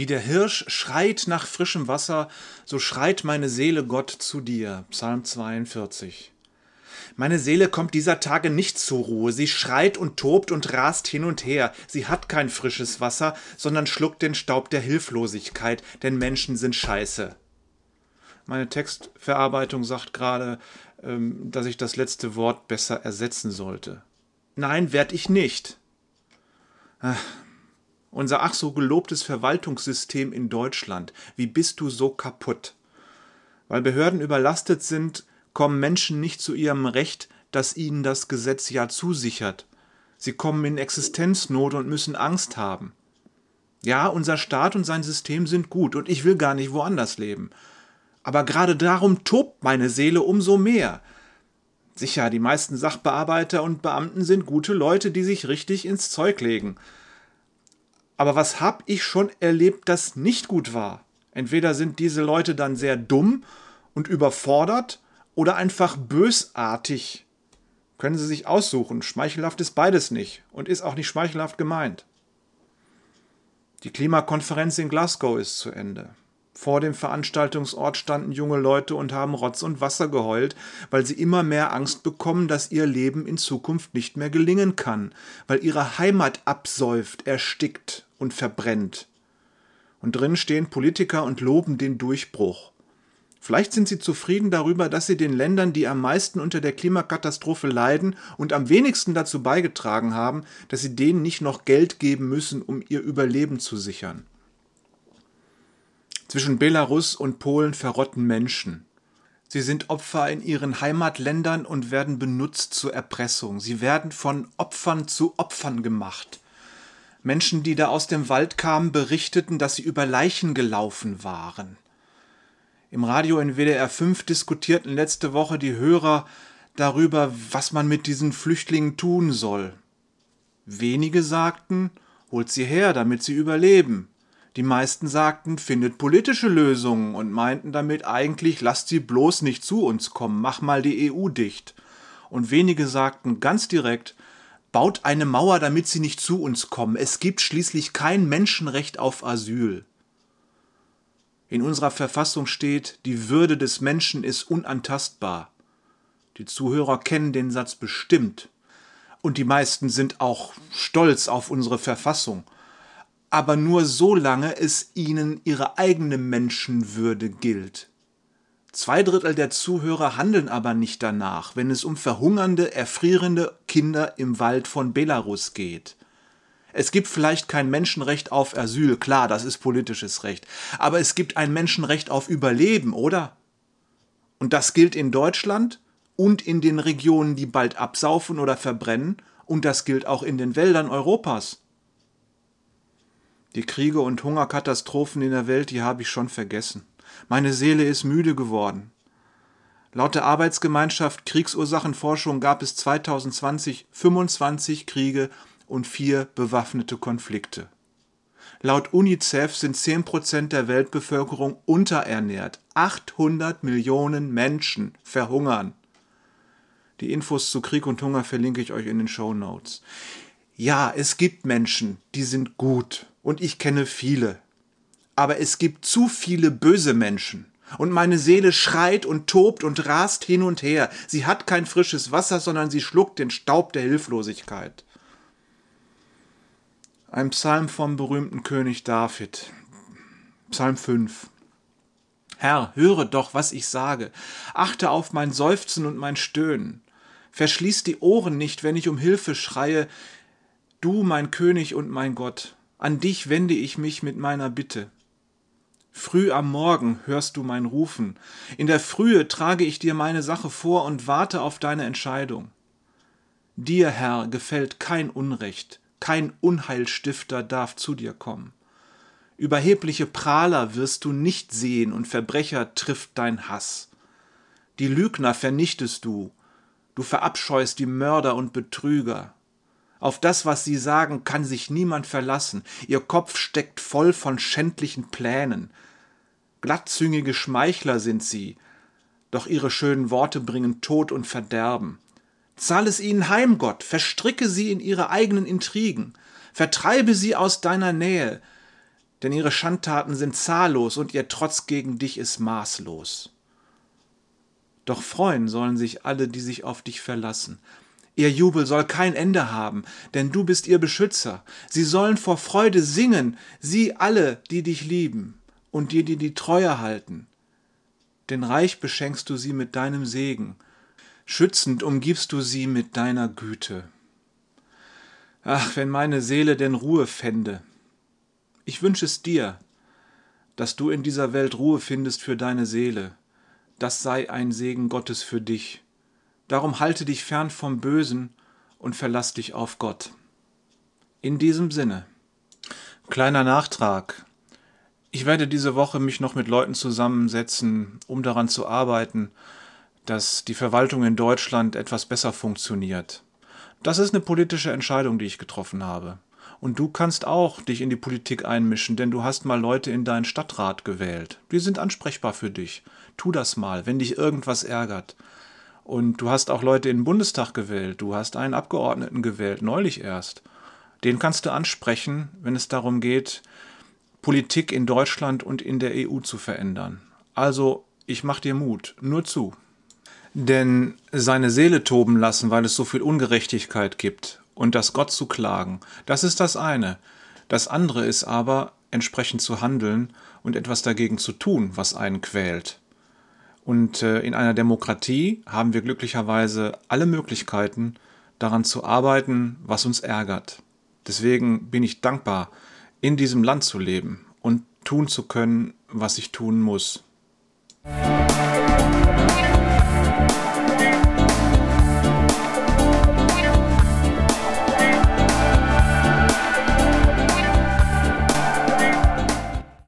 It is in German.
Wie der Hirsch schreit nach frischem Wasser, so schreit meine Seele Gott zu dir. Psalm 42. Meine Seele kommt dieser Tage nicht zur Ruhe. Sie schreit und tobt und rast hin und her. Sie hat kein frisches Wasser, sondern schluckt den Staub der Hilflosigkeit, denn Menschen sind scheiße. Meine Textverarbeitung sagt gerade, ähm, dass ich das letzte Wort besser ersetzen sollte. Nein, werd ich nicht. Ach, unser ach so gelobtes Verwaltungssystem in Deutschland. Wie bist du so kaputt? Weil Behörden überlastet sind, kommen Menschen nicht zu ihrem Recht, das ihnen das Gesetz ja zusichert. Sie kommen in Existenznot und müssen Angst haben. Ja, unser Staat und sein System sind gut und ich will gar nicht woanders leben. Aber gerade darum tobt meine Seele umso mehr. Sicher, die meisten Sachbearbeiter und Beamten sind gute Leute, die sich richtig ins Zeug legen. Aber was hab ich schon erlebt, das nicht gut war? Entweder sind diese Leute dann sehr dumm und überfordert oder einfach bösartig. Können Sie sich aussuchen. Schmeichelhaft ist beides nicht und ist auch nicht schmeichelhaft gemeint. Die Klimakonferenz in Glasgow ist zu Ende. Vor dem Veranstaltungsort standen junge Leute und haben Rotz und Wasser geheult, weil sie immer mehr Angst bekommen, dass ihr Leben in Zukunft nicht mehr gelingen kann, weil ihre Heimat absäuft, erstickt und verbrennt. Und drin stehen Politiker und loben den Durchbruch. Vielleicht sind sie zufrieden darüber, dass sie den Ländern, die am meisten unter der Klimakatastrophe leiden und am wenigsten dazu beigetragen haben, dass sie denen nicht noch Geld geben müssen, um ihr Überleben zu sichern. Zwischen Belarus und Polen verrotten Menschen. Sie sind Opfer in ihren Heimatländern und werden benutzt zur Erpressung. Sie werden von Opfern zu Opfern gemacht. Menschen, die da aus dem Wald kamen, berichteten, dass sie über Leichen gelaufen waren. Im Radio in WDR 5 diskutierten letzte Woche die Hörer darüber, was man mit diesen Flüchtlingen tun soll. Wenige sagten, holt sie her, damit sie überleben. Die meisten sagten, findet politische Lösungen und meinten damit eigentlich, lasst sie bloß nicht zu uns kommen, mach mal die EU dicht. Und wenige sagten ganz direkt, baut eine Mauer, damit sie nicht zu uns kommen. Es gibt schließlich kein Menschenrecht auf Asyl. In unserer Verfassung steht, die Würde des Menschen ist unantastbar. Die Zuhörer kennen den Satz bestimmt. Und die meisten sind auch stolz auf unsere Verfassung. Aber nur solange es ihnen ihre eigene Menschenwürde gilt. Zwei Drittel der Zuhörer handeln aber nicht danach, wenn es um verhungernde, erfrierende Kinder im Wald von Belarus geht. Es gibt vielleicht kein Menschenrecht auf Asyl, klar, das ist politisches Recht, aber es gibt ein Menschenrecht auf Überleben, oder? Und das gilt in Deutschland und in den Regionen, die bald absaufen oder verbrennen, und das gilt auch in den Wäldern Europas. Die Kriege und Hungerkatastrophen in der Welt, die habe ich schon vergessen. Meine Seele ist müde geworden. Laut der Arbeitsgemeinschaft Kriegsursachenforschung gab es 2020 25 Kriege und vier bewaffnete Konflikte. Laut UNICEF sind 10% der Weltbevölkerung unterernährt. 800 Millionen Menschen verhungern. Die Infos zu Krieg und Hunger verlinke ich euch in den Show Notes. Ja, es gibt Menschen, die sind gut. Und ich kenne viele. Aber es gibt zu viele böse Menschen. Und meine Seele schreit und tobt und rast hin und her. Sie hat kein frisches Wasser, sondern sie schluckt den Staub der Hilflosigkeit. Ein Psalm vom berühmten König David. Psalm 5. Herr, höre doch, was ich sage. Achte auf mein Seufzen und mein Stöhnen. Verschließ die Ohren nicht, wenn ich um Hilfe schreie. Du, mein König und mein Gott, an dich wende ich mich mit meiner Bitte. Früh am Morgen hörst du mein Rufen. In der Frühe trage ich dir meine Sache vor und warte auf deine Entscheidung. Dir, Herr, gefällt kein Unrecht kein Unheilstifter darf zu dir kommen. Überhebliche Prahler wirst du nicht sehen und Verbrecher trifft dein Hass. Die Lügner vernichtest du, du verabscheust die Mörder und Betrüger. Auf das, was sie sagen, kann sich niemand verlassen, ihr Kopf steckt voll von schändlichen Plänen. Glattzüngige Schmeichler sind sie, doch ihre schönen Worte bringen Tod und Verderben. Zahl es ihnen heim, Gott, verstricke sie in ihre eigenen Intrigen, vertreibe sie aus deiner Nähe, denn ihre Schandtaten sind zahllos und ihr Trotz gegen dich ist maßlos. Doch freuen sollen sich alle, die sich auf dich verlassen. Ihr Jubel soll kein Ende haben, denn du bist ihr Beschützer. Sie sollen vor Freude singen, sie alle, die dich lieben und dir die die Treue halten. Denn reich beschenkst du sie mit deinem Segen, schützend umgibst du sie mit deiner Güte. Ach, wenn meine Seele denn Ruhe fände. Ich wünsch es dir, dass du in dieser Welt Ruhe findest für deine Seele. Das sei ein Segen Gottes für dich. Darum halte dich fern vom Bösen und verlass dich auf Gott. In diesem Sinne. Kleiner Nachtrag. Ich werde diese Woche mich noch mit Leuten zusammensetzen, um daran zu arbeiten, dass die Verwaltung in Deutschland etwas besser funktioniert. Das ist eine politische Entscheidung, die ich getroffen habe. Und du kannst auch dich in die Politik einmischen, denn du hast mal Leute in deinen Stadtrat gewählt. Die sind ansprechbar für dich. Tu das mal, wenn dich irgendwas ärgert. Und du hast auch Leute in den Bundestag gewählt. Du hast einen Abgeordneten gewählt, neulich erst. Den kannst du ansprechen, wenn es darum geht, Politik in Deutschland und in der EU zu verändern. Also, ich mach dir Mut, nur zu. Denn seine Seele toben lassen, weil es so viel Ungerechtigkeit gibt und das Gott zu klagen, das ist das eine. Das andere ist aber, entsprechend zu handeln und etwas dagegen zu tun, was einen quält. Und äh, in einer Demokratie haben wir glücklicherweise alle Möglichkeiten, daran zu arbeiten, was uns ärgert. Deswegen bin ich dankbar, in diesem Land zu leben und tun zu können, was ich tun muss. Musik